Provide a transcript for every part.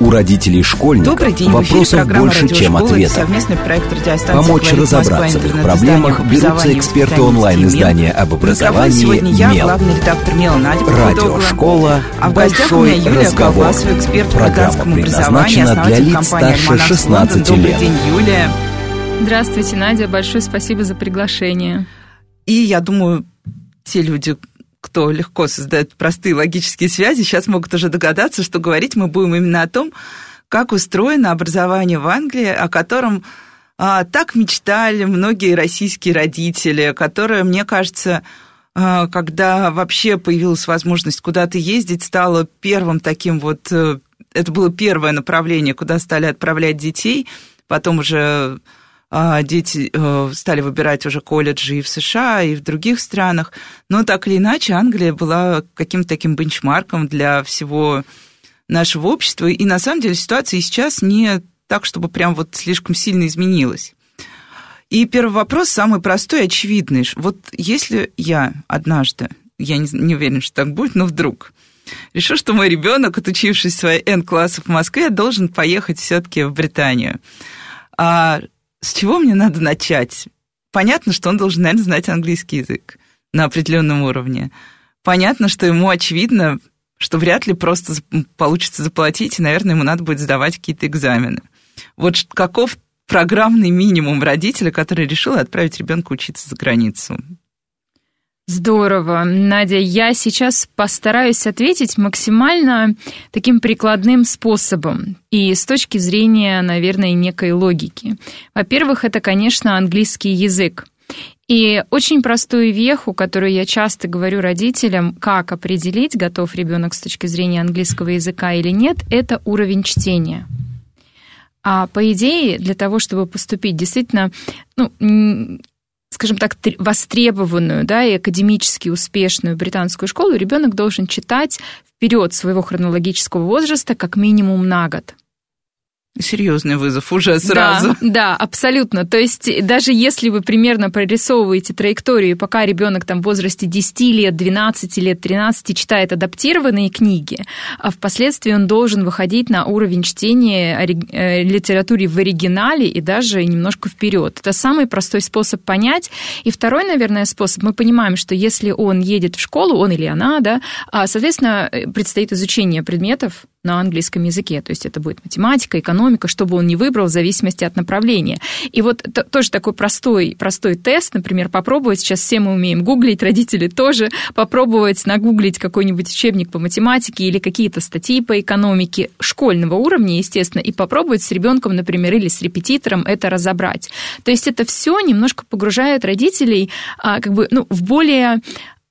У родителей школьников Добрый день, вопросов больше, чем ответов. Помочь «Говорит разобраться в их Москва», проблемах берутся эксперты онлайн-издания об образовании сегодня я, «Мел». Радиошкола А в гостях у меня «Большой Юлия разговор». Эксперт Программа предназначена для основатель лиц компании старше «Альманах 16 Лондон». Добрый лет. день, Юлия. Здравствуйте, Надя. Большое спасибо за приглашение. И я думаю, те люди, кто легко создает простые логические связи, сейчас могут уже догадаться, что говорить мы будем именно о том, как устроено образование в Англии, о котором а, так мечтали многие российские родители, которые, мне кажется, а, когда вообще появилась возможность куда-то ездить, стало первым таким вот... э, Это было первое направление, куда стали отправлять детей. Потом уже дети э, стали выбирать уже колледжи и в США, и в других странах. Но так или иначе, Англия была каким-то таким бенчмарком для всего нашего общества. И на самом деле ситуация сейчас не так, чтобы прям вот слишком сильно изменилась. И первый вопрос самый простой очевидный. Вот если я однажды, я не, не уверена, что так будет, но вдруг решу, что мой ребенок, отучившись свои N классов в Москве, должен поехать все-таки в Британию. А с чего мне надо начать? Понятно, что он должен, наверное, знать английский язык на определенном уровне. Понятно, что ему очевидно, что вряд ли просто получится заплатить, и, наверное, ему надо будет сдавать какие-то экзамены. Вот каков программный минимум родителя, который решил отправить ребенка учиться за границу? Здорово. Надя, я сейчас постараюсь ответить максимально таким прикладным способом и с точки зрения, наверное, некой логики. Во-первых, это, конечно, английский язык. И очень простую веху, которую я часто говорю родителям, как определить, готов ребенок с точки зрения английского языка или нет, это уровень чтения. А по идее, для того, чтобы поступить действительно, ну, скажем так, тр- востребованную да, и академически успешную британскую школу, ребенок должен читать вперед своего хронологического возраста как минимум на год. Серьезный вызов уже сразу. Да, да, абсолютно. То есть даже если вы примерно прорисовываете траекторию, пока ребенок там в возрасте 10 лет, 12 лет, 13 читает адаптированные книги, а впоследствии он должен выходить на уровень чтения э, литературы в оригинале и даже немножко вперед. Это самый простой способ понять. И второй, наверное, способ, мы понимаем, что если он едет в школу, он или она, да, а, соответственно, э, предстоит изучение предметов, на английском языке. То есть это будет математика, экономика, что бы он ни выбрал в зависимости от направления. И вот т- тоже такой простой, простой тест, например, попробовать, сейчас все мы умеем гуглить, родители тоже, попробовать нагуглить какой-нибудь учебник по математике или какие-то статьи по экономике школьного уровня, естественно, и попробовать с ребенком, например, или с репетитором это разобрать. То есть это все немножко погружает родителей а, как бы, ну, в более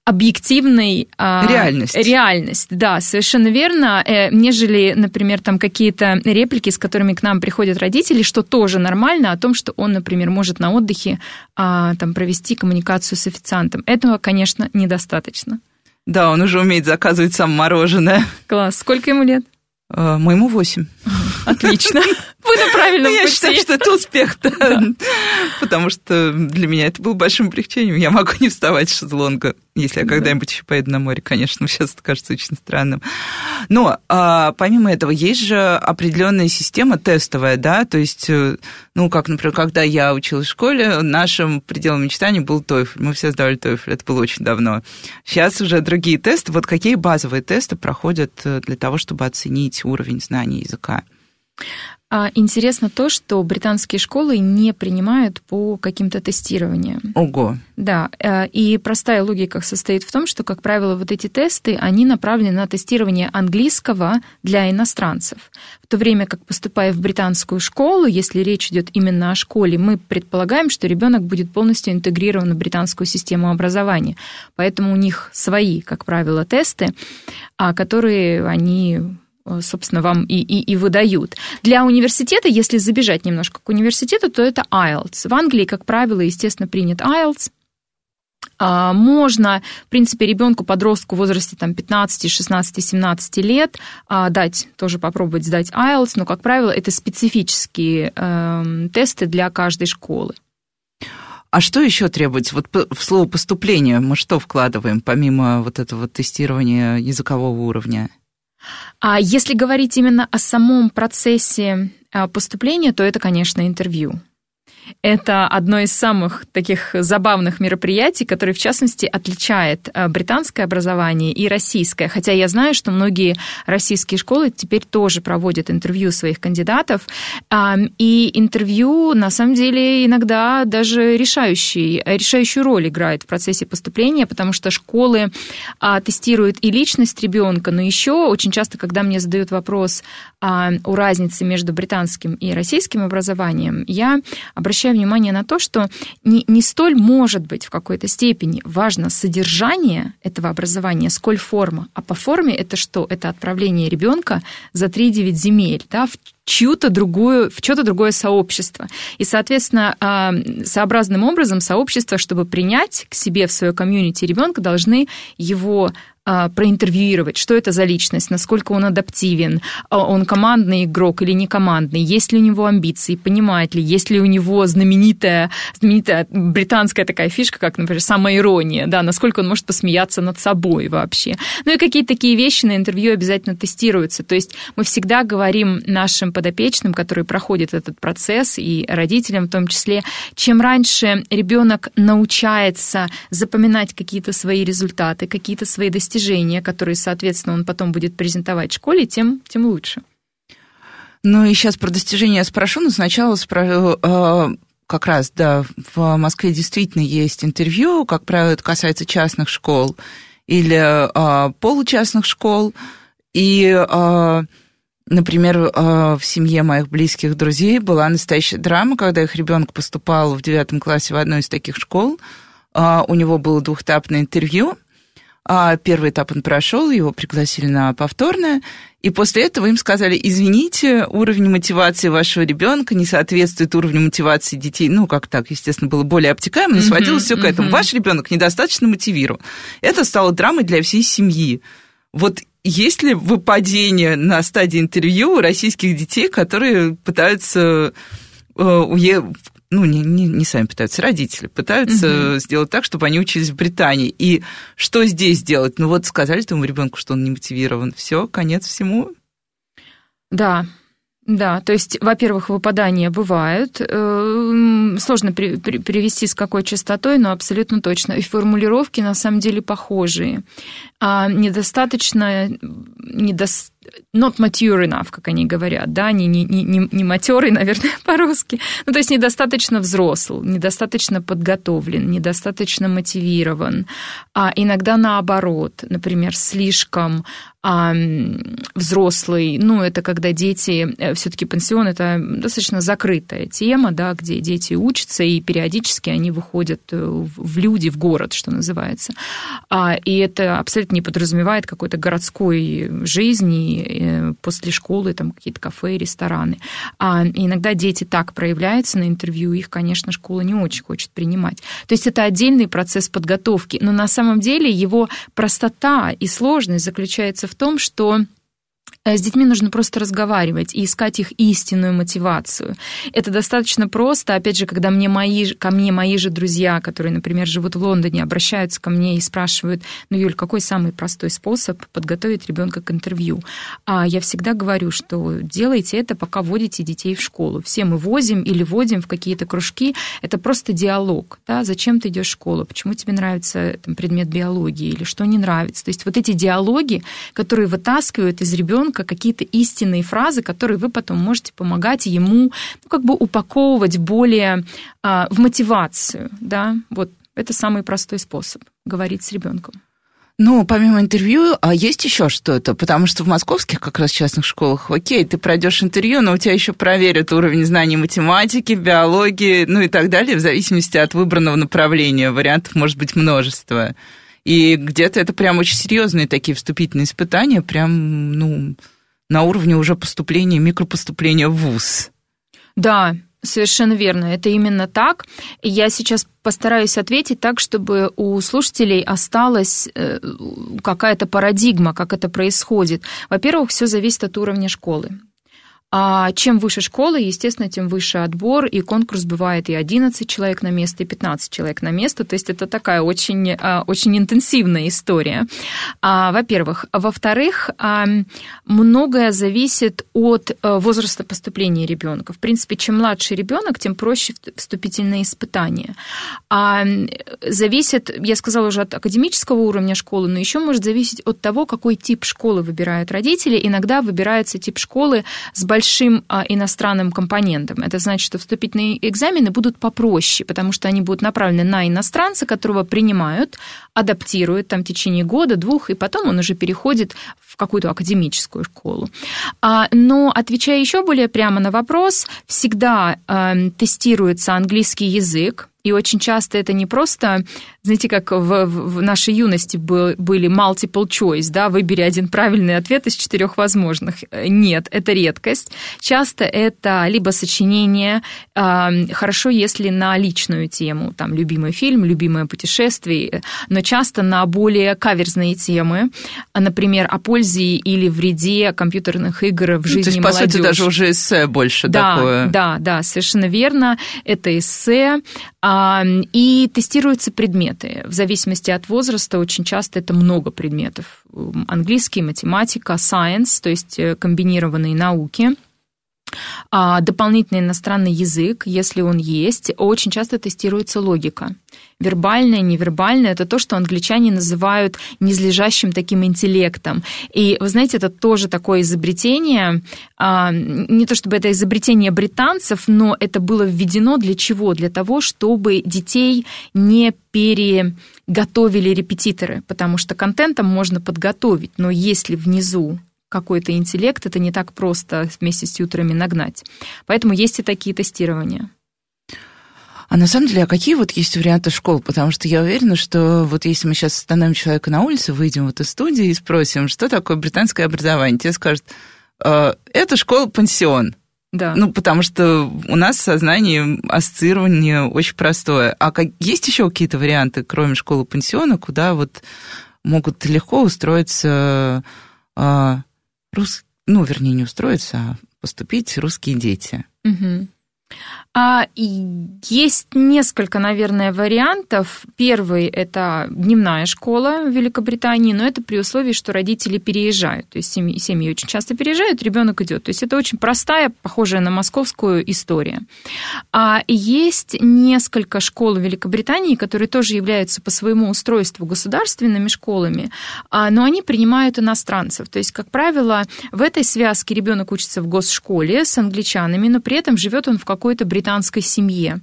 объективной а, Реальность. реальность, да, совершенно верно, э, нежели, например, там какие-то реплики, с которыми к нам приходят родители, что тоже нормально, о том, что он, например, может на отдыхе а, там провести коммуникацию с официантом. Этого, конечно, недостаточно. Да, он уже умеет заказывать сам мороженое. Класс. Сколько ему лет? Э, Моему восемь. Отлично. Вы на правильном Ну, я пути. считаю, что это успех. Потому что для меня это было большим облегчением. Я могу не вставать с шезлонга, если я когда-нибудь еще поеду на море, конечно. Сейчас это кажется очень странным. Но а, помимо этого есть же определенная система тестовая, да, то есть, э, ну, как, например, когда я училась в школе, нашим пределом мечтаний был TOEFL. Мы все сдавали TOEFL, это было очень давно. Сейчас уже другие тесты. Вот какие базовые тесты проходят э, для того, чтобы оценить уровень знаний языка? А, Интересно то, что британские школы не принимают по каким-то тестированиям. Ого. Да, э, и простая логика состоит в том, что, как правило, вот эти тесты, они направлены на тестирование английского для иностранцев. В то время как, поступая в британскую школу, если речь идет именно о школе, мы предполагаем, что ребенок будет полностью интегрирован в британскую систему образования. Поэтому у них свои, как правило, тесты, а, которые они собственно, вам и, и, и выдают. Для университета, если забежать немножко к университету, то это IELTS. В Англии, как правило, естественно, принят IELTS. А, Можно, в принципе, ребенку, подростку в возрасте там, 15, 16, 17 лет а, дать, тоже попробовать сдать IELTS, но, как правило, это специфические эм, тесты для каждой школы. А что еще требуется? Вот в слово поступление мы что вкладываем, помимо вот этого тестирования языкового уровня? А если говорить именно о самом процессе а, поступления, то это, конечно, интервью. Это одно из самых таких забавных мероприятий, которое, в частности, отличает э, британское образование и российское. Хотя я знаю, что многие российские школы теперь тоже проводят интервью своих кандидатов. И интервью, на самом деле, иногда даже решающий, решающую роль играет в процессе поступления, потому что школы а, тестируют и личность ребенка, но еще очень часто, когда мне задают вопрос о разнице между британским и российским образованием, я обращаюсь обращаю внимание на то, что не, не столь может быть в какой-то степени важно содержание этого образования, сколь форма. А по форме это что? Это отправление ребенка за 3-9 земель, да, в чью-то другую, в чье-то другое сообщество. И, соответственно, а, сообразным образом сообщество, чтобы принять к себе в свое комьюнити ребенка, должны его проинтервьюировать, что это за личность, насколько он адаптивен, а, он командный игрок или не командный, есть ли у него амбиции, понимает ли, есть ли у него знаменитая, знаменитая британская такая фишка, как, например, самоирония, да, насколько он может посмеяться над собой вообще. Ну и какие-то такие вещи на интервью обязательно тестируются. То есть мы всегда говорим нашим подопечным, которые проходят этот процесс, и родителям в том числе, чем раньше ребенок научается запоминать какие-то свои результаты, какие-то свои достижения, достижения, которые, соответственно, он потом будет презентовать в школе, тем, тем лучше. Ну и сейчас про достижения спрошу, но сначала спрошу, э, как раз, да, в Москве действительно есть интервью, как правило, это касается частных школ или э, получастных школ, и, э, например, э, в семье моих близких друзей была настоящая драма, когда их ребенок поступал в девятом классе в одну из таких школ, э, у него было двухэтапное интервью, первый этап он прошел, его пригласили на повторное, и после этого им сказали, извините, уровень мотивации вашего ребенка не соответствует уровню мотивации детей. Ну, как так, естественно, было более обтекаемо, но сводилось все к этому. Ваш ребенок недостаточно мотивирован. Это стало драмой для всей семьи. Вот есть ли выпадение на стадии интервью у российских детей, которые пытаются э, ну, не, не, не сами пытаются, родители пытаются угу. сделать так, чтобы они учились в Британии. И что здесь делать? Ну, вот сказали твоему ребенку, что он не мотивирован. Все, конец всему. Да, да, то есть, во-первых, выпадания бывают. Э, сложно при, при, привести с какой частотой, но абсолютно точно. И формулировки на самом деле похожие. А недостаточно, недостаточно not mature enough, как они говорят, да, не, не, не, не матерый, наверное, по-русски. Ну, то есть недостаточно взрослый, недостаточно подготовлен, недостаточно мотивирован. А иногда наоборот, например, слишком а взрослый, ну, это когда дети, э, все-таки пансион это достаточно закрытая тема, да, где дети учатся, и периодически они выходят э, в люди, в город, что называется. А, и это абсолютно не подразумевает какой-то городской жизни э, после школы, там какие-то кафе, рестораны. А иногда дети так проявляются на интервью, их, конечно, школа не очень хочет принимать. То есть это отдельный процесс подготовки, но на самом деле его простота и сложность заключается в том, что с детьми нужно просто разговаривать и искать их истинную мотивацию. Это достаточно просто. Опять же, когда мне мои, ко мне мои же друзья, которые, например, живут в Лондоне, обращаются ко мне и спрашивают, ну, Юль, какой самый простой способ подготовить ребенка к интервью? А я всегда говорю, что делайте это, пока водите детей в школу. Все мы возим или водим в какие-то кружки. Это просто диалог. Да? Зачем ты идешь в школу? Почему тебе нравится там, предмет биологии или что не нравится? То есть вот эти диалоги, которые вытаскивают из ребенка ребенка какие-то истинные фразы, которые вы потом можете помогать ему ну, как бы упаковывать более а, в мотивацию. Да? Вот это самый простой способ говорить с ребенком. Ну, помимо интервью, а есть еще что-то? Потому что в московских как раз частных школах, окей, ты пройдешь интервью, но у тебя еще проверят уровень знаний математики, биологии, ну и так далее, в зависимости от выбранного направления. Вариантов может быть множество. И где-то это прям очень серьезные такие вступительные испытания, прям, ну, на уровне уже поступления, микропоступления в ВУЗ. Да, Совершенно верно, это именно так. Я сейчас постараюсь ответить так, чтобы у слушателей осталась э, какая-то парадигма, как это происходит. Во-первых, все зависит от уровня школы. А чем выше школа, естественно, тем выше отбор, и конкурс бывает и 11 человек на место, и 15 человек на место. То есть это такая очень, а, очень интенсивная история, а, во-первых. Во-вторых, многое зависит от возраста поступления ребенка. В принципе, чем младше ребенок, тем проще вступительные испытания. Зависит, я сказала уже, от академического уровня школы, но еще может зависеть от того, какой тип школы выбирают родители. Иногда выбирается тип школы с большим большим а, иностранным компонентом. Это значит, что вступительные экзамены будут попроще, потому что они будут направлены на иностранца, которого принимают, адаптируют там в течение года, двух, и потом он уже переходит в какую-то академическую школу. А, но, отвечая еще более прямо на вопрос, всегда а, тестируется английский язык, и очень часто это не просто, знаете, как в, в нашей юности был, были multiple choice, да, выбери один правильный ответ из четырех возможных. Нет, это редкость. Часто это либо сочинение, э, хорошо, если на личную тему, там, любимый фильм, любимое путешествие, но часто на более каверзные темы, например, о пользе или вреде компьютерных игр в жизни ну, то есть, молодежи. по сути, даже уже эссе больше да, такое. Да, да, совершенно верно. Это эссе, и тестируются предметы. В зависимости от возраста очень часто это много предметов. Английский, математика, science, то есть э, комбинированные науки – дополнительный иностранный язык, если он есть, очень часто тестируется логика. Вербальное, невербальное – это то, что англичане называют незлежащим таким интеллектом. И, вы знаете, это тоже такое изобретение, а, не то чтобы это изобретение британцев, но это было введено для чего? Для того, чтобы детей не переготовили репетиторы, потому что контентом можно подготовить, но если внизу какой-то интеллект, это не так просто вместе с тьютерами нагнать. Поэтому есть и такие тестирования. А на самом деле, а какие вот есть варианты школ? Потому что я уверена, что вот если мы сейчас остановим человека на улице, выйдем вот из студии и спросим, что такое британское образование, тебе скажут, э, это школа-пансион. Да. Ну, потому что у нас в сознании ассоциирование очень простое. А как, есть еще какие-то варианты, кроме школы-пансиона, куда вот могут легко устроиться э, рус... ну, вернее, не устроиться, а поступить русские дети. Угу. А, есть несколько, наверное, вариантов. Первый – это дневная школа в Великобритании, но это при условии, что родители переезжают. То есть семьи, семьи очень часто переезжают, ребенок идет. То есть это очень простая, похожая на московскую история. А есть несколько школ в Великобритании, которые тоже являются по своему устройству государственными школами, а, но они принимают иностранцев. То есть, как правило, в этой связке ребенок учится в госшколе с англичанами, но при этом живет он в какой-то британской семье.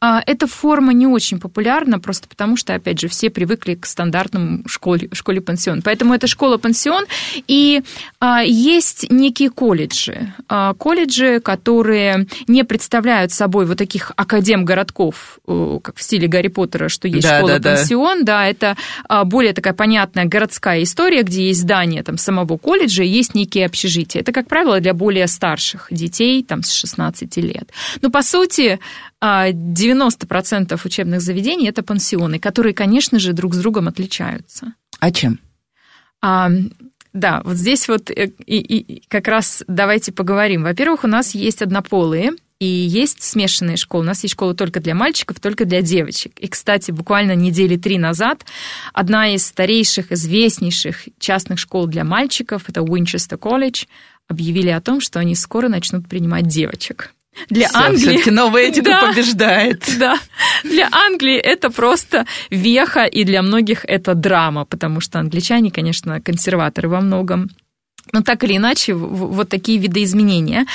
А, эта форма не очень популярна, просто потому что, опять же, все привыкли к стандартному школе, школе-пансион. Поэтому это школа-пансион, и а, есть некие колледжи. А, колледжи, которые не представляют собой вот таких академ-городков, как в стиле Гарри Поттера, что есть да, школа-пансион. Да, да. да, это более такая понятная городская история, где есть здание там, самого колледжа, есть некие общежития. Это, как правило, для более старших детей, там, с 16 лет. Но, по сути, 90% а, учебных заведений это пансионы, которые, конечно же, друг с другом отличаются. А чем? А, да, вот здесь вот э, и, и как раз давайте поговорим. Во-первых, у нас есть однополые, и есть смешанные школы. У нас есть школы только для мальчиков, только для девочек. И, кстати, буквально недели три назад одна из старейших, известнейших частных школ для мальчиков, это Уинчестер колледж, объявили о том, что они скоро начнут принимать девочек. Для Все, Англии... Все-таки новая этика да, побеждает. Да. Для Англии это просто веха, и для многих это драма, потому что англичане, конечно, консерваторы во многом. Но так или иначе, вот такие виды изменения.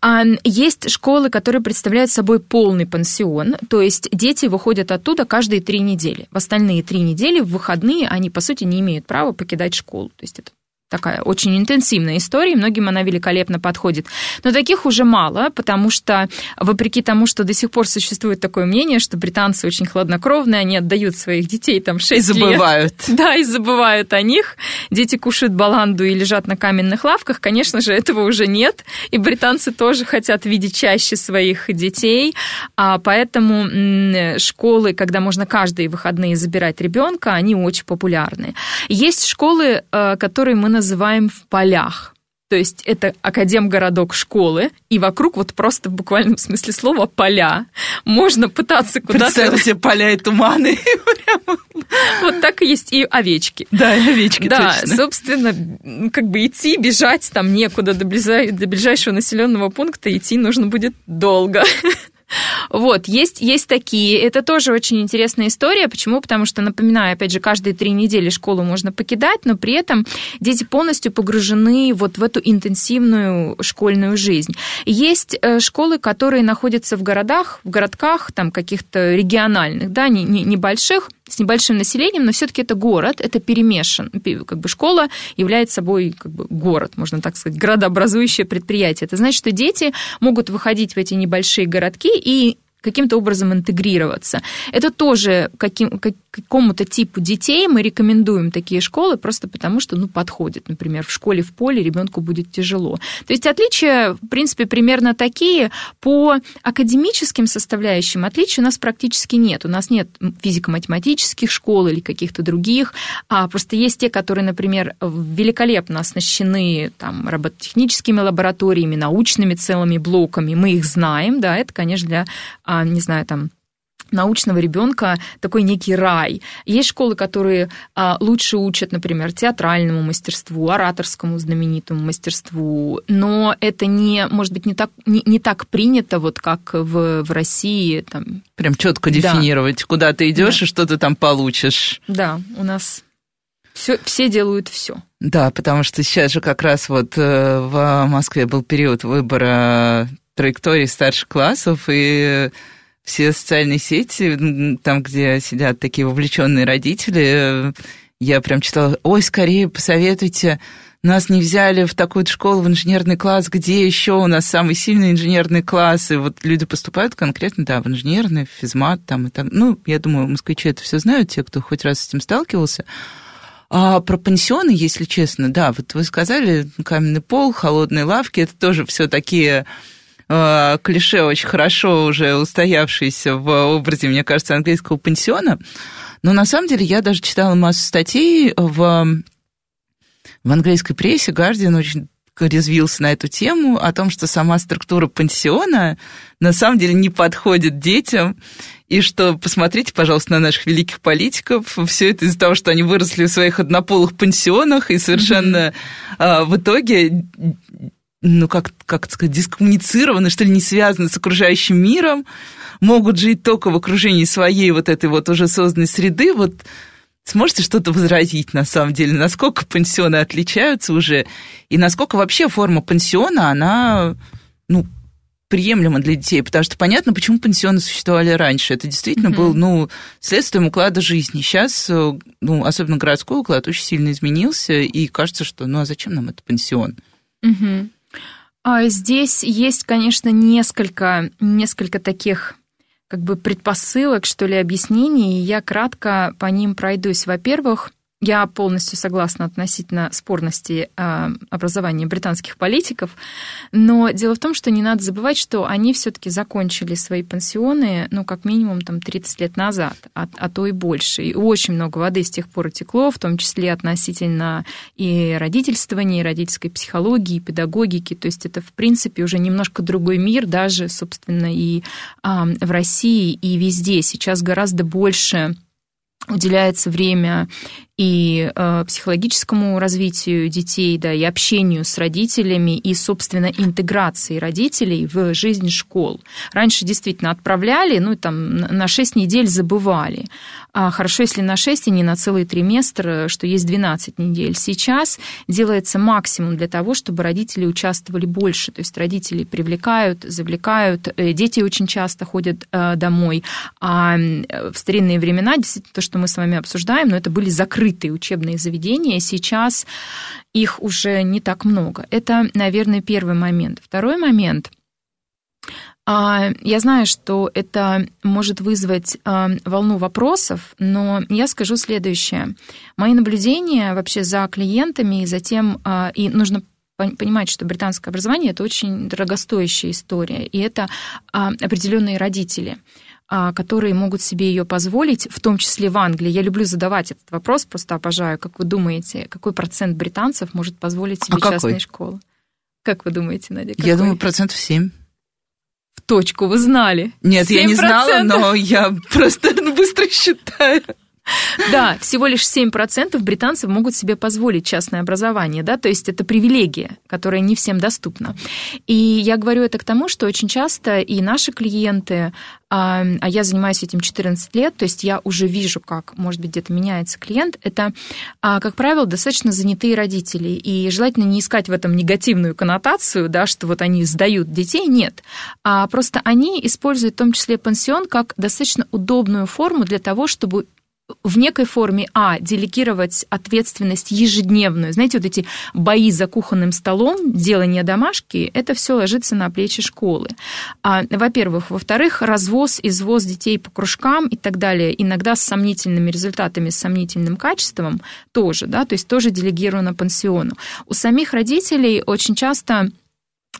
А, есть школы, которые представляют собой полный пансион, то есть дети выходят оттуда каждые три недели. В остальные три недели, в выходные, они, по сути, не имеют права покидать школу. То есть это такая очень интенсивная история, и многим она великолепно подходит. Но таких уже мало, потому что, вопреки тому, что до сих пор существует такое мнение, что британцы очень хладнокровные, они отдают своих детей там 6 и забывают. лет. Да, и забывают о них. Дети кушают баланду и лежат на каменных лавках. Конечно же, этого уже нет. И британцы тоже хотят видеть чаще своих детей. А поэтому школы, когда можно каждые выходные забирать ребенка, они очень популярны. Есть школы, э, которые мы называем в полях. то есть это академгородок школы, и вокруг вот просто в буквальном смысле слова поля. Можно пытаться куда-то... Представь себе поля и туманы. Вот так и есть и овечки. Да, и овечки, Да, точно. собственно, как бы идти, бежать там некуда до ближайшего населенного пункта, идти нужно будет долго. Вот, есть, есть такие. Это тоже очень интересная история. Почему? Потому что, напоминаю, опять же, каждые три недели школу можно покидать, но при этом дети полностью погружены вот в эту интенсивную школьную жизнь. Есть э, школы, которые находятся в городах, в городках, там каких-то региональных, да, не, не, небольших, с небольшим населением, но все-таки это город, это перемешан. Как бы школа является собой как бы город, можно так сказать, градообразующее предприятие. Это значит, что дети могут выходить в эти небольшие городки и каким-то образом интегрироваться. Это тоже каким, какому-то типу детей мы рекомендуем такие школы просто потому, что ну, подходит. Например, в школе в поле ребенку будет тяжело. То есть отличия, в принципе, примерно такие. По академическим составляющим отличий у нас практически нет. У нас нет физико-математических школ или каких-то других, а просто есть те, которые, например, великолепно оснащены там, робототехническими лабораториями, научными целыми блоками. Мы их знаем, да, это, конечно, для, а, не знаю, там, научного ребенка такой некий рай. Есть школы, которые а, лучше учат, например, театральному мастерству, ораторскому знаменитому мастерству, но это не, может быть, не так, не, не так принято, вот как в, в России. Там. Прям четко дефинировать, да. куда ты идешь да. и что ты там получишь. Да, у нас все, все делают все. Да, потому что сейчас же как раз вот э, в Москве был период выбора траекторий старших классов, и все социальные сети, там, где сидят такие вовлеченные родители, я прям читала, ой, скорее посоветуйте, нас не взяли в такую школу, в инженерный класс, где еще у нас самый сильный инженерный класс, и вот люди поступают конкретно, да, в инженерный, в физмат, там и так. Ну, я думаю, москвичи это все знают, те, кто хоть раз с этим сталкивался. А про пансионы, если честно, да, вот вы сказали, каменный пол, холодные лавки, это тоже все такие э, клише очень хорошо уже устоявшиеся в образе, мне кажется, английского пансиона. Но на самом деле я даже читала массу статей в, в английской прессе. Guardian очень резвился на эту тему, о том, что сама структура пансиона на самом деле не подходит детям, и что, посмотрите, пожалуйста, на наших великих политиков, все это из-за того, что они выросли в своих однополых пансионах, и совершенно mm-hmm. в итоге ну, как, как сказать, дискоммуницированы, что ли, не связаны с окружающим миром, могут жить только в окружении своей вот этой вот уже созданной среды, вот сможете что-то возразить на самом деле, насколько пансионы отличаются уже, и насколько вообще форма пансиона, она, ну, приемлема для детей, потому что понятно, почему пансионы существовали раньше. Это действительно mm-hmm. был, ну, следствием уклада жизни. Сейчас, ну, особенно городской уклад очень сильно изменился, и кажется, что, ну, а зачем нам это пансион? Mm-hmm. А здесь есть, конечно, несколько, несколько таких как бы предпосылок, что ли, объяснений, и я кратко по ним пройдусь. Во-первых, я полностью согласна относительно спорности э, образования британских политиков, но дело в том, что не надо забывать, что они все-таки закончили свои пансионы, ну, как минимум, там, 30 лет назад, а, а то и больше. И очень много воды с тех пор утекло, в том числе относительно и родительствования, и родительской психологии, и педагогики. То есть это, в принципе, уже немножко другой мир, даже, собственно, и э, в России, и везде. Сейчас гораздо больше уделяется время и э, психологическому развитию детей, да, и общению с родителями, и, собственно, интеграции родителей в жизнь школ. Раньше действительно отправляли, ну, там, на 6 недель забывали. А хорошо, если на 6 и не на целый триместр, что есть 12 недель. Сейчас делается максимум для того, чтобы родители участвовали больше. То есть родители привлекают, завлекают, э, дети очень часто ходят э, домой. А в старинные времена, действительно, то, что мы с вами обсуждаем, но это были закрытые закрытые учебные заведения, сейчас их уже не так много. Это, наверное, первый момент. Второй момент а, я знаю, что это может вызвать а, волну вопросов, но я скажу следующее. Мои наблюдения вообще за клиентами и затем, а, и нужно понимать, что британское образование это очень дорогостоящая история, и это определенные родители. А, которые могут себе ее позволить, в том числе в Англии. Я люблю задавать этот вопрос, просто обожаю. Как вы думаете, какой процент британцев может позволить себе а частные какой? школы? Как вы думаете, Надя? Какой? Я думаю, процентов 7 в точку, вы знали. Нет, 7%. я не знала, но я просто быстро считаю. Да, всего лишь 7% британцев могут себе позволить частное образование, да, то есть это привилегия, которая не всем доступна. И я говорю это к тому, что очень часто и наши клиенты, а, а я занимаюсь этим 14 лет, то есть я уже вижу, как, может быть, где-то меняется клиент, это, а, как правило, достаточно занятые родители. И желательно не искать в этом негативную коннотацию, да, что вот они сдают детей, нет. А просто они используют в том числе пансион как достаточно удобную форму для того, чтобы в некой форме, а, делегировать ответственность ежедневную. Знаете, вот эти бои за кухонным столом, делание домашки, это все ложится на плечи школы. А, во-первых. Во-вторых, развоз, извоз детей по кружкам и так далее, иногда с сомнительными результатами, с сомнительным качеством тоже, да, то есть тоже делегировано пансиону. У самих родителей очень часто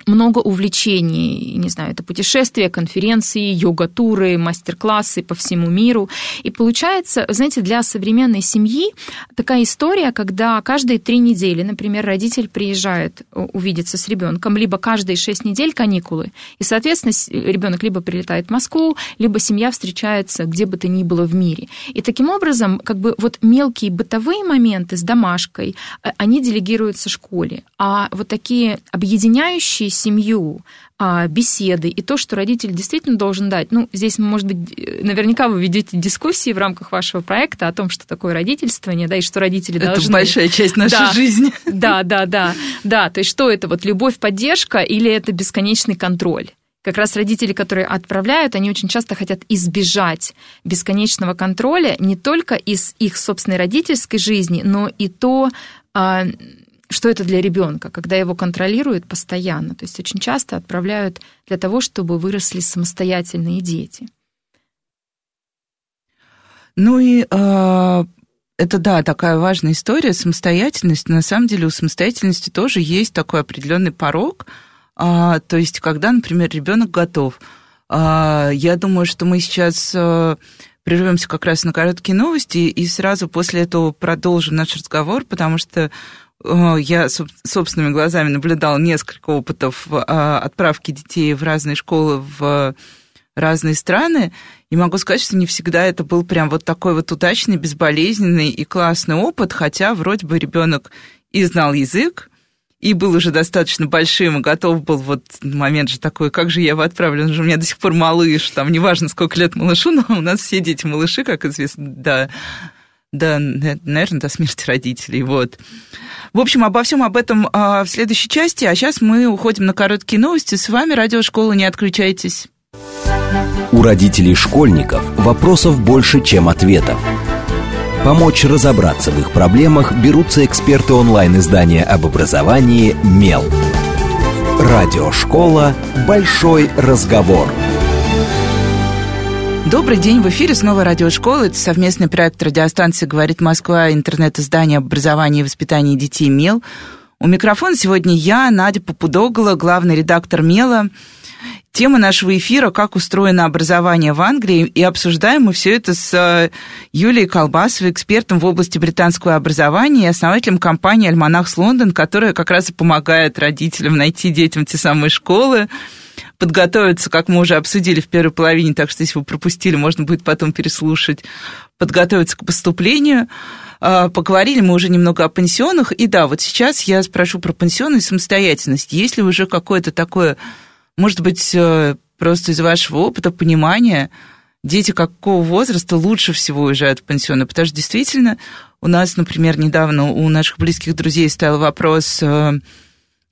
много увлечений, не знаю, это путешествия, конференции, йога-туры, мастер-классы по всему миру. И получается, знаете, для современной семьи такая история, когда каждые три недели, например, родитель приезжает увидеться с ребенком, либо каждые шесть недель каникулы, и, соответственно, ребенок либо прилетает в Москву, либо семья встречается где бы то ни было в мире. И таким образом, как бы вот мелкие бытовые моменты с домашкой, э, они делегируются школе, а вот такие объединяющие ведущие семью, а, беседы и то, что родитель действительно должен дать. Ну, здесь, может быть, наверняка вы ведете дискуссии в рамках вашего проекта о том, что такое родительствование, да, и что родители это должны... Это большая часть нашей да, жизни. Да, да, да, да. То есть что это, вот любовь, поддержка или это бесконечный контроль? Как раз родители, которые отправляют, они очень часто хотят избежать бесконечного контроля не только из их собственной родительской жизни, но и то, а, что это для ребенка, когда его контролируют постоянно. То есть очень часто отправляют для того, чтобы выросли самостоятельные дети. Ну и э, это да, такая важная история, самостоятельность. На самом деле у самостоятельности тоже есть такой определенный порог. Э, то есть, когда, например, ребенок готов. Э, я думаю, что мы сейчас э, прервемся как раз на короткие новости и сразу после этого продолжим наш разговор, потому что я собственными глазами наблюдала несколько опытов а, отправки детей в разные школы в разные страны, и могу сказать, что не всегда это был прям вот такой вот удачный, безболезненный и классный опыт, хотя вроде бы ребенок и знал язык, и был уже достаточно большим, и готов был вот момент же такой, как же я его отправлю, он же у меня до сих пор малыш, там неважно, сколько лет малышу, но у нас все дети малыши, как известно, да, да, наверное, до смерти родителей, вот. В общем, обо всем об этом а, в следующей части, а сейчас мы уходим на короткие новости. С вами Радиошкола, не отключайтесь. У родителей школьников вопросов больше, чем ответов. Помочь разобраться в их проблемах берутся эксперты онлайн-издания об образовании «Мел». Радиошкола «Большой разговор». Добрый день, в эфире снова радиошкола. Это совместный проект радиостанции «Говорит Москва», интернет-издание образования и воспитания детей «Мел». У микрофона сегодня я, Надя Попудогла, главный редактор «Мела». Тема нашего эфира «Как устроено образование в Англии» и обсуждаем мы все это с э, Юлией Колбасовой, экспертом в области британского образования и основателем компании «Альманахс Лондон», которая как раз и помогает родителям найти детям те самые школы, подготовиться, как мы уже обсудили в первой половине, так что если вы пропустили, можно будет потом переслушать, подготовиться к поступлению. А, поговорили мы уже немного о пансионах. И да, вот сейчас я спрошу про пансионы и самостоятельность. Есть ли уже какое-то такое, может быть, э, просто из вашего опыта, понимания, дети какого возраста лучше всего уезжают в пансионы? Потому что действительно у нас, например, недавно у наших близких друзей стоял вопрос э,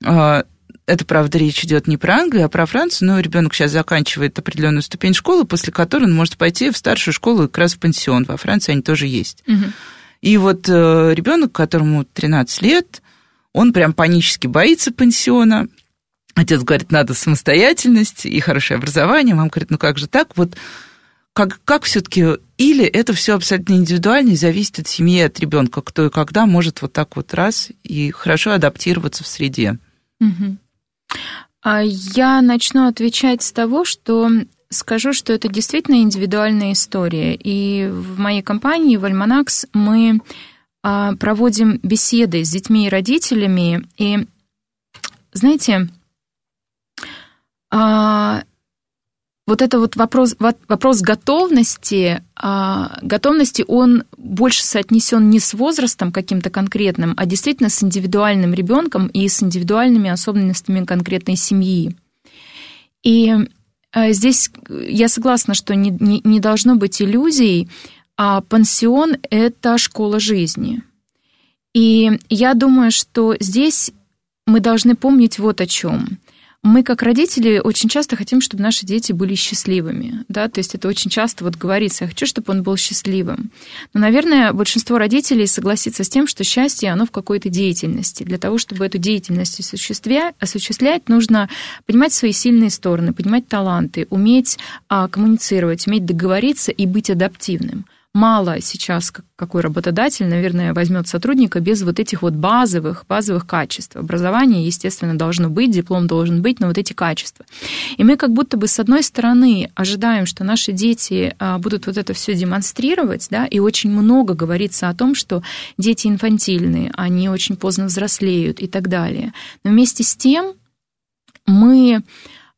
э, это, правда, речь идет не про Англию, а про Францию, но ребенок сейчас заканчивает определенную ступень школы, после которой он может пойти в старшую школу как раз в пансион. Во Франции они тоже есть. Угу. И вот э, ребенок, которому 13 лет, он прям панически боится пансиона. Отец говорит, надо самостоятельность и хорошее образование. Мама говорит, ну как же так? Вот как, как все-таки или это все абсолютно индивидуально и зависит от семьи, от ребенка, кто и когда может вот так вот раз и хорошо адаптироваться в среде. Угу. А я начну отвечать с того, что скажу, что это действительно индивидуальная история. И в моей компании, в Альманакс, мы а, проводим беседы с детьми и родителями, и знаете, а, вот это вот вопрос, вопрос готовности, а, готовности, он больше соотнесен не с возрастом каким-то конкретным, а действительно с индивидуальным ребенком и с индивидуальными особенностями конкретной семьи. И а, здесь я согласна, что не, не, не должно быть иллюзий, а пансион – это школа жизни. И я думаю, что здесь мы должны помнить вот о чем мы как родители очень часто хотим, чтобы наши дети были счастливыми, да, то есть это очень часто вот говорится, я хочу, чтобы он был счастливым. Но, наверное, большинство родителей согласится с тем, что счастье, оно в какой-то деятельности. Для того, чтобы эту деятельность осуществлять, осуществлять нужно понимать свои сильные стороны, понимать таланты, уметь а, коммуницировать, уметь договориться и быть адаптивным мало сейчас какой работодатель, наверное, возьмет сотрудника без вот этих вот базовых, базовых качеств. Образование, естественно, должно быть, диплом должен быть, но вот эти качества. И мы как будто бы с одной стороны ожидаем, что наши дети а, будут вот это все демонстрировать, да, и очень много говорится о том, что дети инфантильные, они очень поздно взрослеют и так далее. Но вместе с тем мы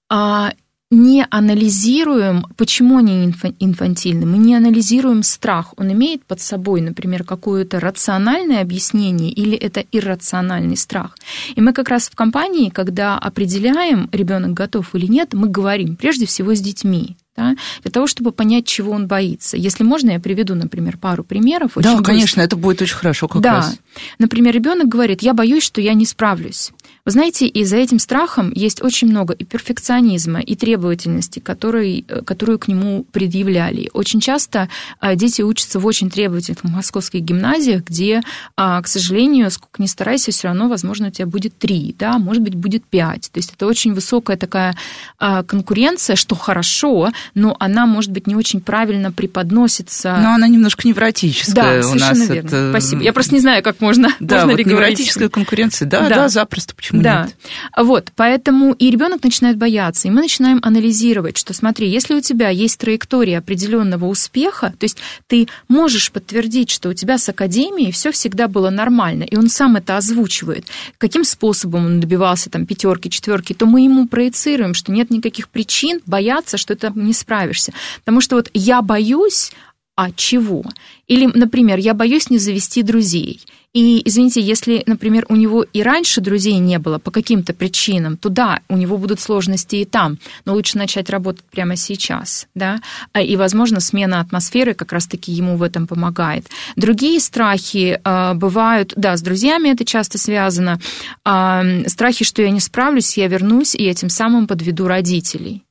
а, не анализируем, почему они инфантильны, мы не анализируем страх. Он имеет под собой, например, какое-то рациональное объяснение или это иррациональный страх. И мы как раз в компании, когда определяем, ребенок готов или нет, мы говорим прежде всего с детьми. Да, для того, чтобы понять, чего он боится. Если можно, я приведу, например, пару примеров. Да, очень конечно, это будет очень хорошо как да. раз. Например, ребенок говорит, я боюсь, что я не справлюсь. Вы знаете, и за этим страхом есть очень много и перфекционизма, и требовательности, который, э, которую к нему предъявляли. Очень часто э, дети учатся в очень требовательных московских гимназиях, где, а, к сожалению, сколько ни старайся, все равно, возможно, у тебя будет три, да, может быть, будет пять. То есть это очень высокая такая а, конкуренция, что хорошо, но она, может быть, не очень правильно преподносится. Но она немножко невротическая да, у нас. Верно. Это... Спасибо. Я просто не знаю, как можно, да, можно вот невротическая конкуренция, да, да, да, запросто, почему да. нет? Вот, поэтому и ребенок начинает бояться, и мы начинаем анализировать, что смотри, если у тебя есть траектория определенного успеха, то есть ты можешь подтвердить, что у тебя с академией все всегда было нормально, и он сам это озвучивает, каким способом он добивался там пятерки, четверки, то мы ему проецируем, что нет никаких причин бояться, что ты не справишься. Потому что вот я боюсь, а чего? Или, например, я боюсь не завести друзей. И, извините, если, например, у него и раньше друзей не было по каким-то причинам, то да, у него будут сложности и там, но лучше начать работать прямо сейчас, да, а, и, возможно, смена атмосферы как раз-таки ему в этом помогает. Другие страхи э, бывают, да, с друзьями это часто связано, э, страхи, что я не справлюсь, я вернусь, и я тем самым подведу родителей.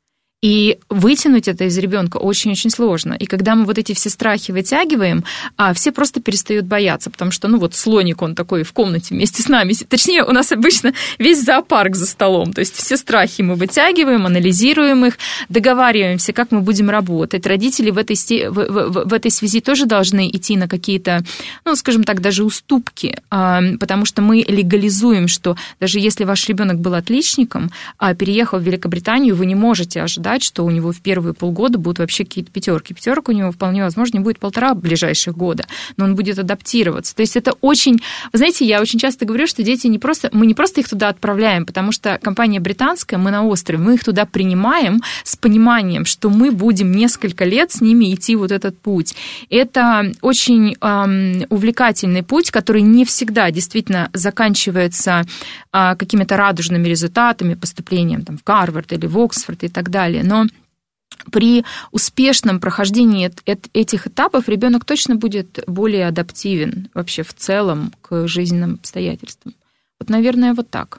И вытянуть это из ребенка очень-очень сложно. И когда мы вот эти все страхи вытягиваем, а все просто перестают бояться, потому что, ну вот слоник, он такой в комнате вместе с нами. Точнее, у нас обычно весь зоопарк за столом. То есть все страхи мы вытягиваем, анализируем их, договариваемся, как мы будем работать. Родители в этой, в, в, в этой связи тоже должны идти на какие-то, ну, скажем так, даже уступки, а, потому что мы легализуем, что даже если ваш ребенок был отличником, а переехал в Великобританию, вы не можете ожидать ожидать, что у него в первые полгода будут вообще какие-то пятерки. Пятерка у него вполне возможно не будет полтора ближайших года, но он будет адаптироваться. То есть это очень... Вы знаете, я очень часто говорю, что дети не просто... Мы не просто их туда отправляем, потому что компания британская, мы на острове, мы их туда принимаем с пониманием, что мы будем несколько лет с ними идти вот этот путь. Это очень эм, увлекательный путь, который не всегда действительно заканчивается э, какими-то радужными результатами, поступлением там, в Гарвард или в Оксфорд и так далее далее. Но при успешном прохождении этих этапов ребенок точно будет более адаптивен вообще в целом к жизненным обстоятельствам. Вот, наверное, вот так.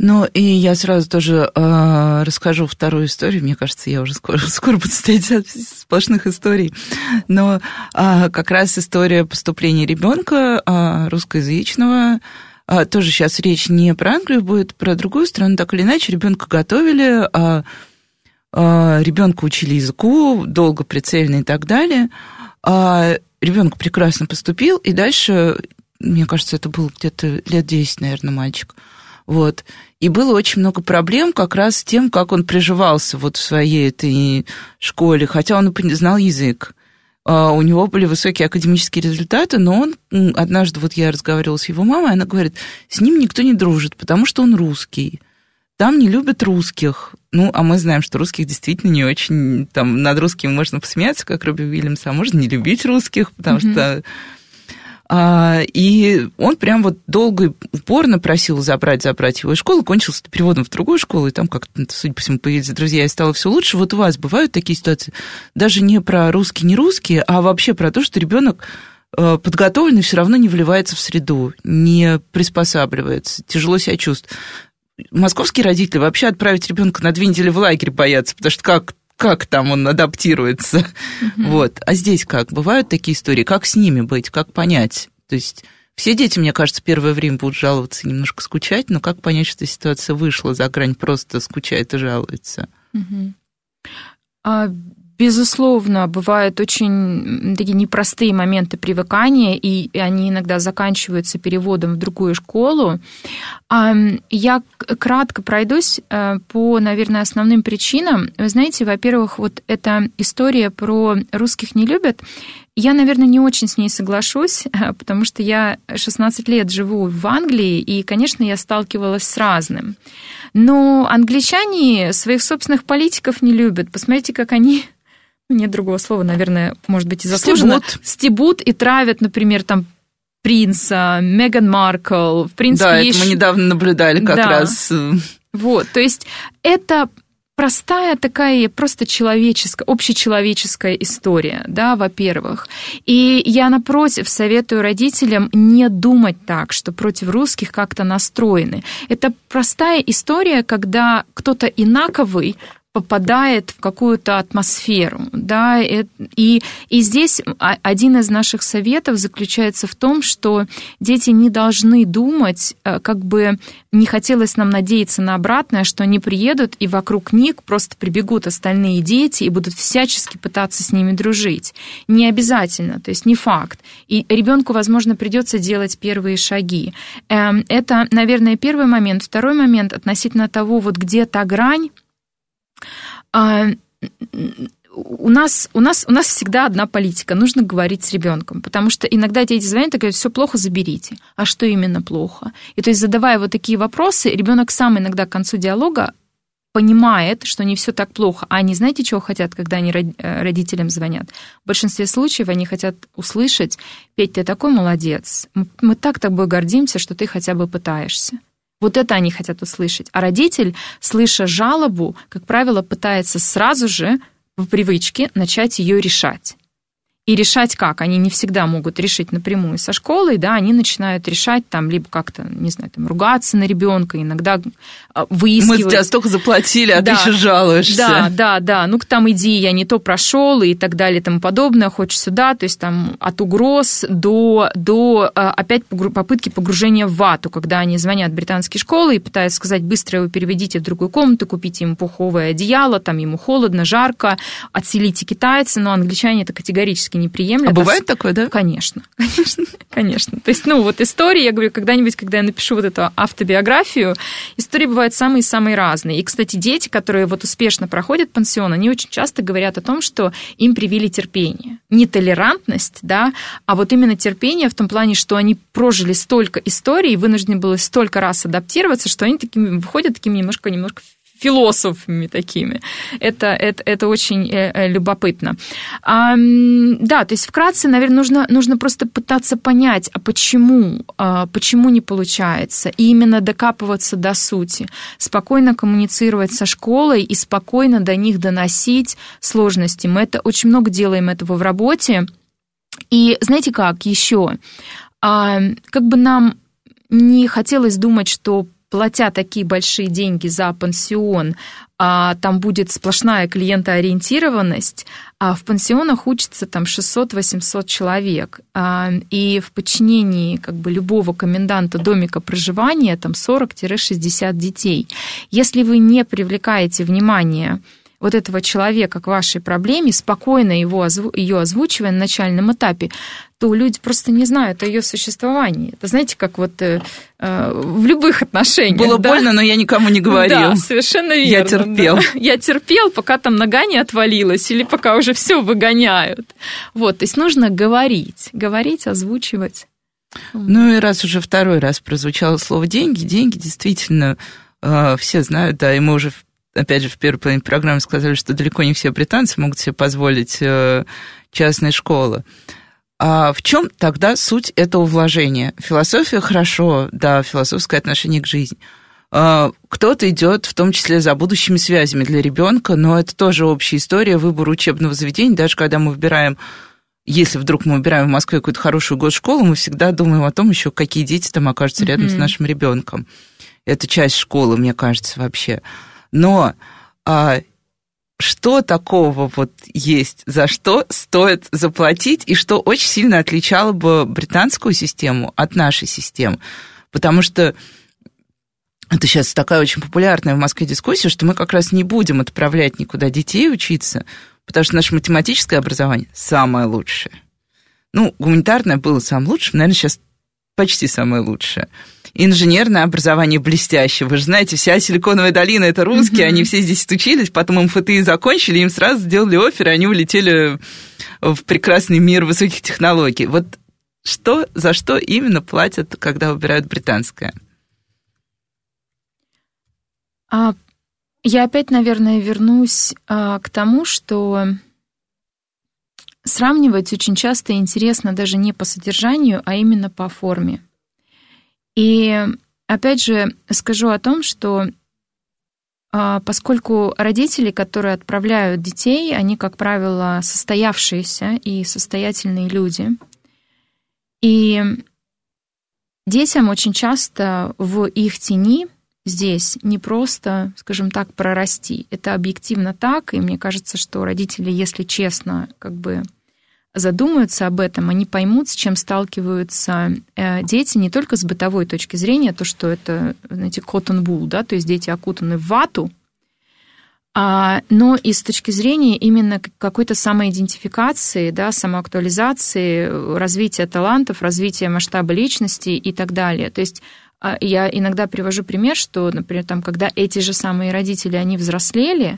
Ну, и я сразу тоже э, расскажу вторую историю. Мне кажется, я уже скоро, скоро буду стоять от сплошных историй. Но э, как раз история поступления ребенка э, русскоязычного э, тоже сейчас речь не про Англию будет, про другую страну. Так или иначе, ребенка готовили. Э, ребенка учили языку, долго прицельно и так далее. А ребенок прекрасно поступил, и дальше, мне кажется, это был где-то лет 10, наверное, мальчик. Вот. И было очень много проблем как раз с тем, как он приживался вот в своей этой школе, хотя он знал язык. а, у него были высокие академические результаты, но он однажды, вот я разговаривала с его мамой, она говорит, с ним никто не дружит, потому что он русский. Там не любят русских. Ну, а мы знаем, что русских действительно не очень... Там над русским можно посмеяться, как Робби Уильямс, а можно не любить русских, потому mm-hmm. что а, и он прям вот долго и упорно просил забрать, забрать его из школы, кончился переводом в другую школу, и там как-то, судя по всему, появились друзья, и стало все лучше. Вот у вас бывают такие ситуации, даже не про русский, не русские, а вообще про то, что ребенок э, подготовленный все равно не вливается в среду, не приспосабливается, тяжело себя чувствует. Московские родители вообще отправить ребенка на две недели в лагерь боятся, потому что как как там он адаптируется. Угу. Вот. А здесь как? Бывают такие истории? Как с ними быть? Как понять? То есть все дети, мне кажется, первое время будут жаловаться и немножко скучать, но как понять, что ситуация вышла за грань, просто скучает и жалуется? Угу. А Безусловно, бывают очень такие непростые моменты привыкания, и они иногда заканчиваются переводом в другую школу. Я кратко пройдусь э, по, наверное, основным причинам. Вы знаете, во-первых, вот эта история про русских не любят. Я, наверное, не очень с ней соглашусь, потому что я 16 лет живу в Англии, и, конечно, я сталкивалась с разным. Но англичане своих собственных политиков не любят. Посмотрите, как они нет другого слова, наверное, может быть, и заслуженно. Стебут. Стебут и травят, например, там принца, Меган Маркл. В принципе, да, есть... это мы недавно наблюдали как да. раз. Вот, то есть это простая такая просто человеческая, общечеловеческая история, да, во-первых. И я, напротив, советую родителям не думать так, что против русских как-то настроены. Это простая история, когда кто-то инаковый попадает в какую-то атмосферу, да, и, и здесь один из наших советов заключается в том, что дети не должны думать, э, как бы не хотелось нам надеяться на обратное, что они приедут и вокруг них просто прибегут остальные дети и будут всячески пытаться с ними дружить. Не обязательно, то есть не факт. И ребенку, возможно, придется делать первые шаги. Эм, это, наверное, первый момент. Второй момент относительно того, вот где та грань, у нас, у, нас, у нас всегда одна политика. Нужно говорить с ребенком, потому что иногда дети звонят и говорят, все плохо, заберите. А что именно плохо? И то есть, задавая вот такие вопросы, ребенок сам иногда к концу диалога понимает, что не все так плохо. А они знаете, чего хотят, когда они э, родителям звонят? В большинстве случаев они хотят услышать, Петь, ты такой молодец, мы так тобой гордимся, что ты хотя бы пытаешься. Вот это они хотят услышать. А родитель, слыша жалобу, как правило, пытается сразу же по привычке начать ее решать. И решать как? Они не всегда могут решить напрямую со школой, да, они начинают решать там либо как-то, не знаю, там ругаться на ребенка, иногда а, выискивать. Мы тебя столько заплатили, а да, ты еще жалуешься. Да, да, да. Ну, там иди, я не то прошел и так далее и тому подобное, хочешь сюда, то есть там от угроз до, до а, опять попытки погружения в вату, когда они звонят в британские школы и пытаются сказать, быстро его переведите в другую комнату, купите ему пуховое одеяло, там ему холодно, жарко, отселите китайца, но англичане это категорически категорически не приемлет. А бывает такое, да? Конечно, конечно, конечно. То есть, ну, вот истории, я говорю, когда-нибудь, когда я напишу вот эту автобиографию, истории бывают самые-самые разные. И, кстати, дети, которые вот успешно проходят пансион, они очень часто говорят о том, что им привили терпение. Не толерантность, да, а вот именно терпение в том плане, что они прожили столько историй, вынуждены были столько раз адаптироваться, что они такими выходят такими немножко-немножко философами такими. Это, это, это очень э, э, любопытно. А, да, то есть вкратце, наверное, нужно, нужно просто пытаться понять, а почему, а, почему не получается, и именно докапываться до сути, спокойно коммуницировать со школой и спокойно до них доносить сложности. Мы это очень много делаем этого в работе. И знаете как, еще, а, как бы нам не хотелось думать, что платя такие большие деньги за пансион, а там будет сплошная клиентоориентированность, а в пансионах учатся там 600-800 человек, а, и в подчинении как бы любого коменданта домика проживания там 40-60 детей. Если вы не привлекаете внимание вот этого человека к вашей проблеме, спокойно его, ее озвучивая на начальном этапе, то люди просто не знают о ее существовании. Это знаете, как вот э, э, в любых отношениях. Было да? больно, но я никому не говорил. Да, совершенно верно. Я терпел. Да. Я терпел, пока там нога не отвалилась или пока уже все выгоняют. Вот, то есть нужно говорить, говорить, озвучивать. Ну и раз уже второй раз прозвучало слово деньги, деньги действительно э, все знают, да, и мы уже опять же, в первой половине программы сказали, что далеко не все британцы могут себе позволить э, частные школы. А в чем тогда суть этого вложения? Философия хорошо, да, философское отношение к жизни. А, кто-то идет в том числе за будущими связями для ребенка, но это тоже общая история выбора учебного заведения. Даже когда мы выбираем, если вдруг мы выбираем в Москве какую-то хорошую госшколу, мы всегда думаем о том еще, какие дети там окажутся рядом mm-hmm. с нашим ребенком. Это часть школы, мне кажется, вообще. Но а, что такого вот есть, за что стоит заплатить, и что очень сильно отличало бы британскую систему от нашей системы. Потому что это сейчас такая очень популярная в Москве дискуссия, что мы как раз не будем отправлять никуда детей учиться, потому что наше математическое образование самое лучшее. Ну, гуманитарное было самым лучшим, наверное, сейчас почти самое лучшее инженерное образование блестящее. Вы же знаете, вся Силиконовая долина – это русские, mm-hmm. они все здесь учились, потом МФТИ закончили, им сразу сделали офер, и они улетели в прекрасный мир высоких технологий. Вот что, за что именно платят, когда выбирают британское? А, я опять, наверное, вернусь а, к тому, что сравнивать очень часто интересно даже не по содержанию, а именно по форме. И опять же скажу о том, что а, поскольку родители, которые отправляют детей, они, как правило, состоявшиеся и состоятельные люди, и детям очень часто в их тени здесь не просто, скажем так, прорасти. Это объективно так, и мне кажется, что родители, если честно, как бы задумаются об этом, они поймут, с чем сталкиваются э, дети не только с бытовой точки зрения, то, что это, знаете, cotton wool, да, то есть дети окутаны в вату, а, но и с точки зрения именно какой-то самоидентификации, да, самоактуализации, развития талантов, развития масштаба личности и так далее. То есть а, я иногда привожу пример, что, например, там, когда эти же самые родители, они взрослели,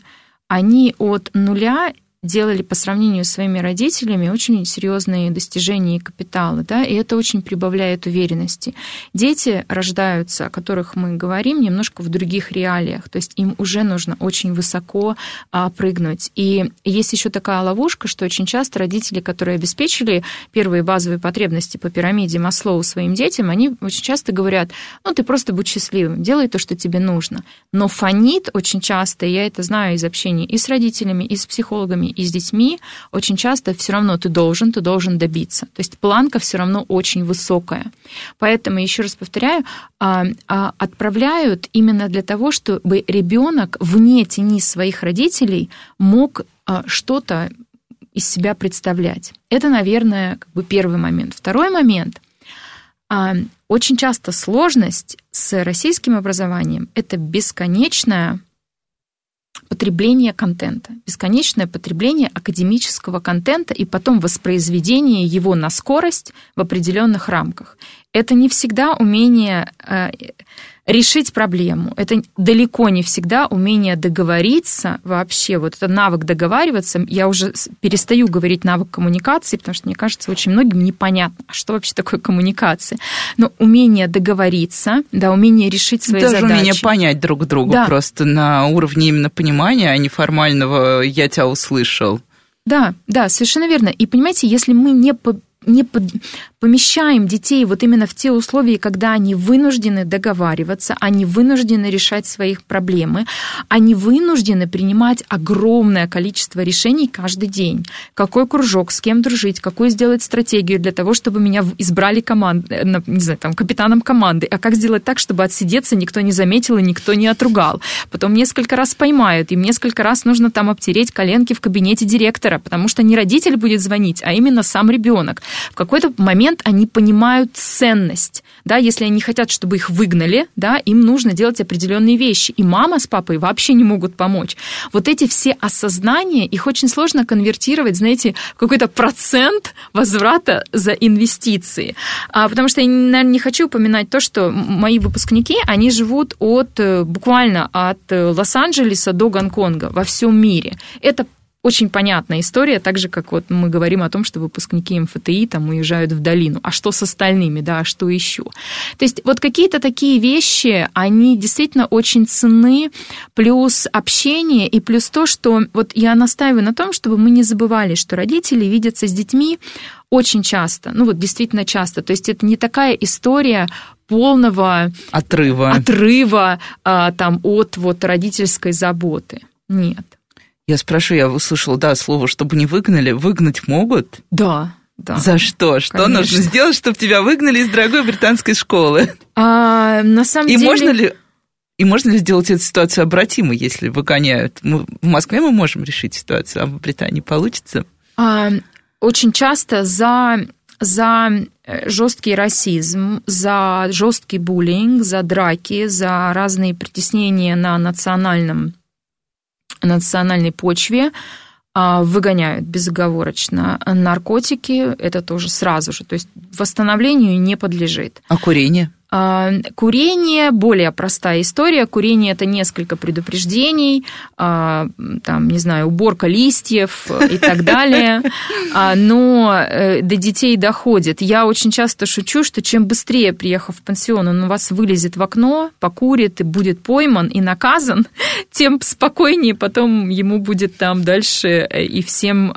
они от нуля делали по сравнению с своими родителями очень серьезные достижения и капиталы, да, и это очень прибавляет уверенности. Дети рождаются, о которых мы говорим, немножко в других реалиях, то есть им уже нужно очень высоко а, прыгнуть. И есть еще такая ловушка, что очень часто родители, которые обеспечили первые базовые потребности по пирамиде Маслоу своим детям, они очень часто говорят, ну, ты просто будь счастливым, делай то, что тебе нужно. Но фонит очень часто, я это знаю из общения и с родителями, и с психологами, и с детьми, очень часто все равно ты должен, ты должен добиться. То есть планка все равно очень высокая. Поэтому, еще раз повторяю, а, а, отправляют именно для того, чтобы ребенок вне тени своих родителей мог а, что-то из себя представлять. Это, наверное, как бы первый момент. Второй момент. Очень часто сложность с российским образованием – это бесконечная потребление контента, бесконечное потребление академического контента и потом воспроизведение его на скорость в определенных рамках. Это не всегда умение э, решить проблему. Это далеко не всегда умение договориться вообще. Вот это навык договариваться. Я уже перестаю говорить навык коммуникации, потому что, мне кажется, очень многим непонятно, а что вообще такое коммуникация. Но умение договориться, да, умение решить свои Даже задачи. Даже умение понять друг друга да. просто на уровне именно понимания, а не формального «я тебя услышал». Да, да, совершенно верно. И понимаете, если мы не, не под, помещаем детей вот именно в те условия, когда они вынуждены договариваться, они вынуждены решать свои проблемы, они вынуждены принимать огромное количество решений каждый день. Какой кружок, с кем дружить, какую сделать стратегию для того, чтобы меня избрали команд, э, не знаю, там, капитаном команды, а как сделать так, чтобы отсидеться никто не заметил и никто не отругал. Потом несколько раз поймают, им несколько раз нужно там обтереть коленки в кабинете директора, потому что не родитель будет звонить, а именно сам ребенок. В какой-то момент момент они понимают ценность. Да, если они хотят, чтобы их выгнали, да, им нужно делать определенные вещи. И мама с папой вообще не могут помочь. Вот эти все осознания, их очень сложно конвертировать, знаете, в какой-то процент возврата за инвестиции. А, потому что я, наверное, не хочу упоминать то, что мои выпускники, они живут от, э, буквально от э, Лос-Анджелеса до Гонконга во всем мире. Это очень понятная история, так же, как вот мы говорим о том, что выпускники МФТИ там уезжают в долину. А что с остальными, да, а что еще? То есть вот какие-то такие вещи, они действительно очень ценны, плюс общение и плюс то, что вот я настаиваю на том, чтобы мы не забывали, что родители видятся с детьми очень часто, ну вот действительно часто. То есть это не такая история полного отрыва, отрыва а, там, от вот родительской заботы. Нет. Я спрошу, я услышала, да, слово, чтобы не выгнали. Выгнать могут? Да. Да, За что? Что конечно. нужно сделать, чтобы тебя выгнали из дорогой британской школы? А, на самом и деле... можно ли и можно ли сделать эту ситуацию обратимой, если выгоняют? Мы, в Москве мы можем решить ситуацию, а в Британии получится? А, очень часто за за э, жесткий расизм, за жесткий буллинг, за драки, за разные притеснения на национальном национальной почве а, выгоняют безоговорочно. Наркотики это тоже сразу же, то есть восстановлению не подлежит. А курение? А, курение более простая история. Курение это несколько предупреждений, а, там, не знаю, уборка листьев и так далее. А, но э, до детей доходит. Я очень часто шучу, что чем быстрее, приехав в пансион, он у вас вылезет в окно, покурит и будет пойман и наказан, тем спокойнее потом ему будет там дальше э, и всем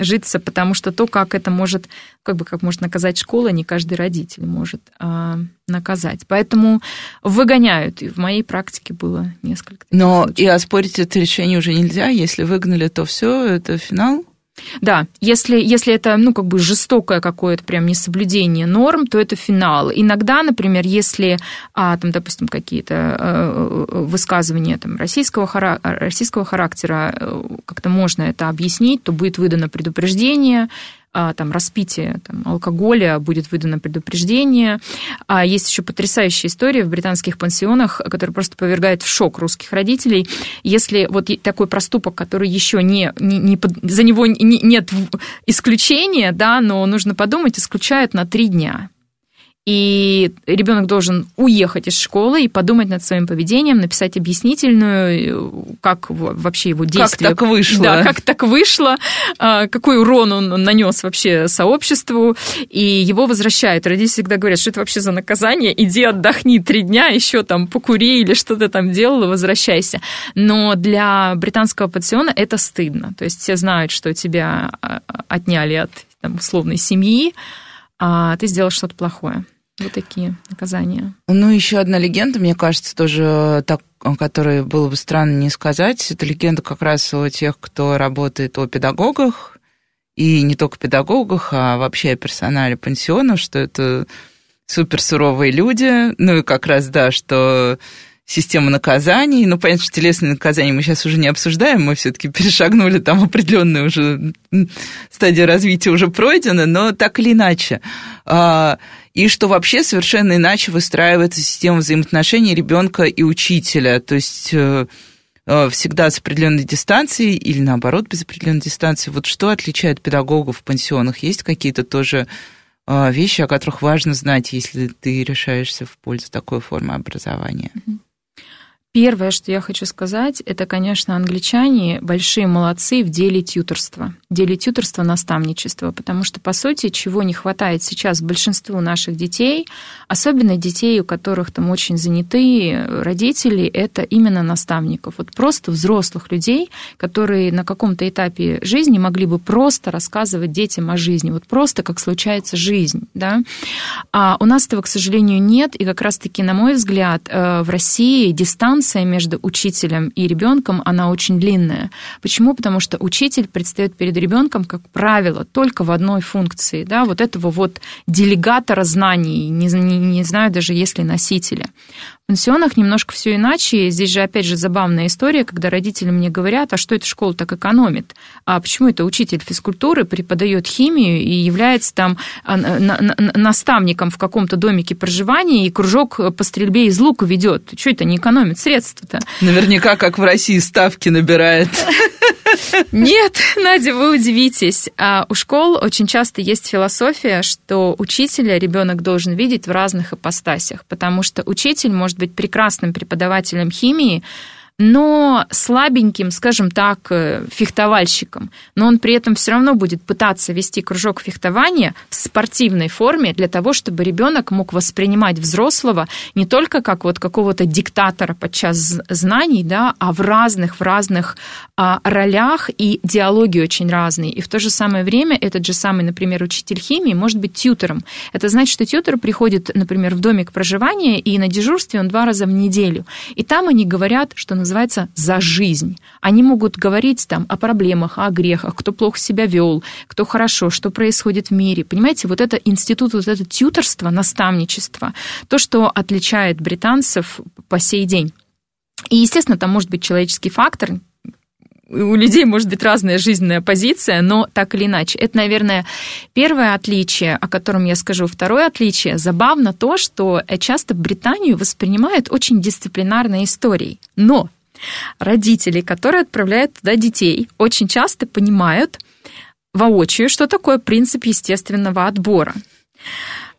житься, потому что то, как это может как бы как может наказать школа, не каждый родитель может наказать. Поэтому выгоняют, и в моей практике было несколько. Но случаев. и оспорить это решение уже нельзя, если выгнали, то все, это финал? Да, если, если это, ну, как бы жестокое какое-то прям несоблюдение норм, то это финал. Иногда, например, если, а, там, допустим, какие-то э, высказывания там, российского, хара- российского характера, э, как-то можно это объяснить, то будет выдано предупреждение, там, распитие там, алкоголя, будет выдано предупреждение. А есть еще потрясающая история в британских пансионах, которая просто повергает в шок русских родителей. Если вот такой проступок, который еще не, не, не за него не, нет исключения, да, но нужно подумать, исключают на три дня и ребенок должен уехать из школы и подумать над своим поведением, написать объяснительную, как вообще его действия. Как так вышло. Да, как так вышло, а, какой урон он нанес вообще сообществу, и его возвращают. Родители всегда говорят, что это вообще за наказание, иди отдохни три дня, еще там покури или что-то там делал, возвращайся. Но для британского пансиона это стыдно. То есть все знают, что тебя а, отняли от там, условной семьи, а ты сделал что-то плохое. Вот такие наказания. Ну, еще одна легенда, мне кажется, тоже так, о которой было бы странно не сказать. Это легенда как раз о тех, кто работает о педагогах, и не только педагогах, а вообще о персонале пансионов, что это супер суровые люди. Ну и как раз, да, что система наказаний. Ну, понятно, что телесные наказания мы сейчас уже не обсуждаем, мы все-таки перешагнули там определенную уже стадию развития уже пройдена, но так или иначе. А, и что вообще совершенно иначе выстраивается система взаимоотношений ребенка и учителя. То есть э, э, всегда с определенной дистанцией или наоборот без определенной дистанции. Вот что отличает педагогов в пансионах? Есть какие-то тоже э, вещи, о которых важно знать, если ты решаешься в пользу такой формы образования? Mm-hmm. Первое, что я хочу сказать, это, конечно, англичане большие молодцы в деле тьюторства, в деле тьюторства наставничества, потому что, по сути, чего не хватает сейчас большинству наших детей, особенно детей, у которых там очень занятые родители, это именно наставников. Вот просто взрослых людей, которые на каком-то этапе жизни могли бы просто рассказывать детям о жизни, вот просто как случается жизнь, да. А у нас этого, к сожалению, нет, и как раз-таки, на мой взгляд, э, в России дистанция дистанция между учителем и ребенком, она очень длинная. Почему? Потому что учитель предстает перед ребенком, как правило, только в одной функции, да, вот этого вот делегатора знаний, не, не, не знаю даже, если носителя пансионах немножко все иначе. Здесь же, опять же, забавная история, когда родители мне говорят, а что эта школа так экономит? А почему это учитель физкультуры преподает химию и является там а, наставником в каком-то домике проживания и кружок по стрельбе из лука ведет? Что это не экономит средства-то? Наверняка, как в России, ставки набирает. Нет, Надя, вы удивитесь. А у школ очень часто есть философия, что учителя ребенок должен видеть в разных ипостасях, потому что учитель может быть прекрасным преподавателем химии, но слабеньким, скажем так, э, фехтовальщиком. Но он при этом все равно будет пытаться вести кружок фехтования в спортивной форме для того, чтобы ребенок мог воспринимать взрослого не только как вот какого-то диктатора подчас знаний, да, а в разных, в разных а, ролях и диалоги очень разные. И в то же самое время этот же самый, например, учитель химии может быть тьютером. Это значит, что тьютер приходит, например, в домик проживания, и на дежурстве он два раза в неделю. И там они говорят, что называется, за жизнь. Они могут говорить там о проблемах, о грехах, кто плохо себя вел, кто хорошо, что происходит в мире. Понимаете, вот это институт, вот это тьюторство, наставничество, то, что отличает британцев по сей день. И, естественно, там может быть человеческий фактор, у людей может быть разная жизненная позиция, но так или иначе. Это, наверное, первое отличие, о котором я скажу. Второе отличие. Забавно то, что часто Британию воспринимают очень дисциплинарной историей. Но родители, которые отправляют туда детей, очень часто понимают воочию, что такое принцип естественного отбора.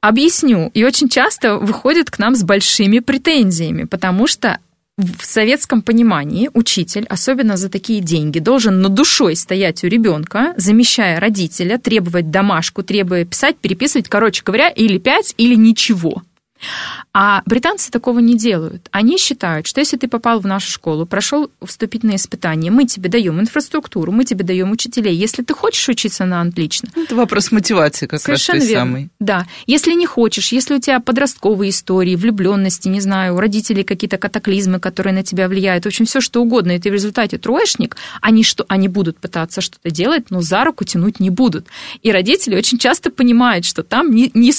Объясню. И очень часто выходят к нам с большими претензиями, потому что в советском понимании учитель, особенно за такие деньги, должен над душой стоять у ребенка, замещая родителя, требовать домашку, требуя писать, переписывать, короче говоря, или пять, или ничего. А британцы такого не делают. Они считают, что если ты попал в нашу школу, прошел вступительные испытания, мы тебе даем инфраструктуру, мы тебе даем учителей. Если ты хочешь учиться на отлично... Это вопрос мотивации как Совершенно раз верно. самый. Да. Если не хочешь, если у тебя подростковые истории, влюбленности, не знаю, у родителей какие-то катаклизмы, которые на тебя влияют, в общем, все что угодно, и ты в результате троечник, они, что, они будут пытаться что-то делать, но за руку тянуть не будут. И родители очень часто понимают, что там не, не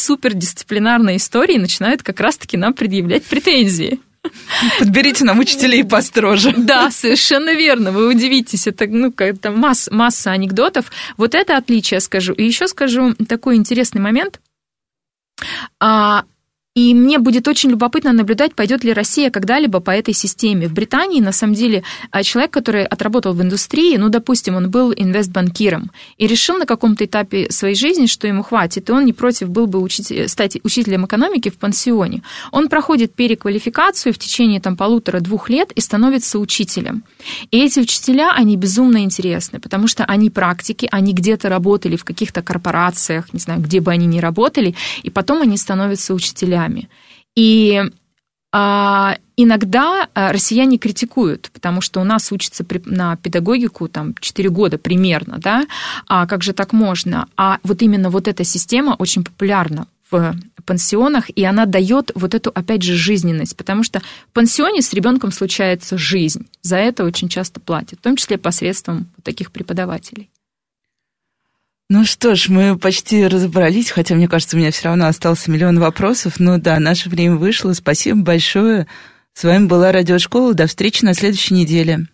история, и начинают как раз-таки нам предъявлять претензии. Подберите нам учителей построже. Да, совершенно верно. Вы удивитесь. Это ну, это масс, масса анекдотов. Вот это отличие скажу. И еще скажу такой интересный момент. А, и мне будет очень любопытно наблюдать, пойдет ли Россия когда-либо по этой системе. В Британии, на самом деле, а, человек, который отработал в индустрии, ну, допустим, он был инвестбанкиром и решил на каком-то этапе своей жизни, что ему хватит, и он не против был бы учить, стать учителем экономики в пансионе. Он проходит переквалификацию в течение там полутора-двух лет и становится учителем. И эти учителя, они безумно интересны, потому что они практики, они где-то работали в каких-то корпорациях, не знаю, где бы они ни работали, и потом они становятся учителями учителями. И а, иногда а, россияне критикуют, потому что у нас учатся на педагогику там 4 года примерно, да, а как же так можно? А вот именно вот эта система очень популярна в пансионах, и она дает вот эту, опять же, жизненность, потому что в пансионе с ребенком случается жизнь. За это очень часто платят, в том числе посредством таких преподавателей. Ну что ж, мы почти разобрались, хотя, мне кажется, у меня все равно остался миллион вопросов. Но да, наше время вышло. Спасибо большое. С вами была Радиошкола. До встречи на следующей неделе.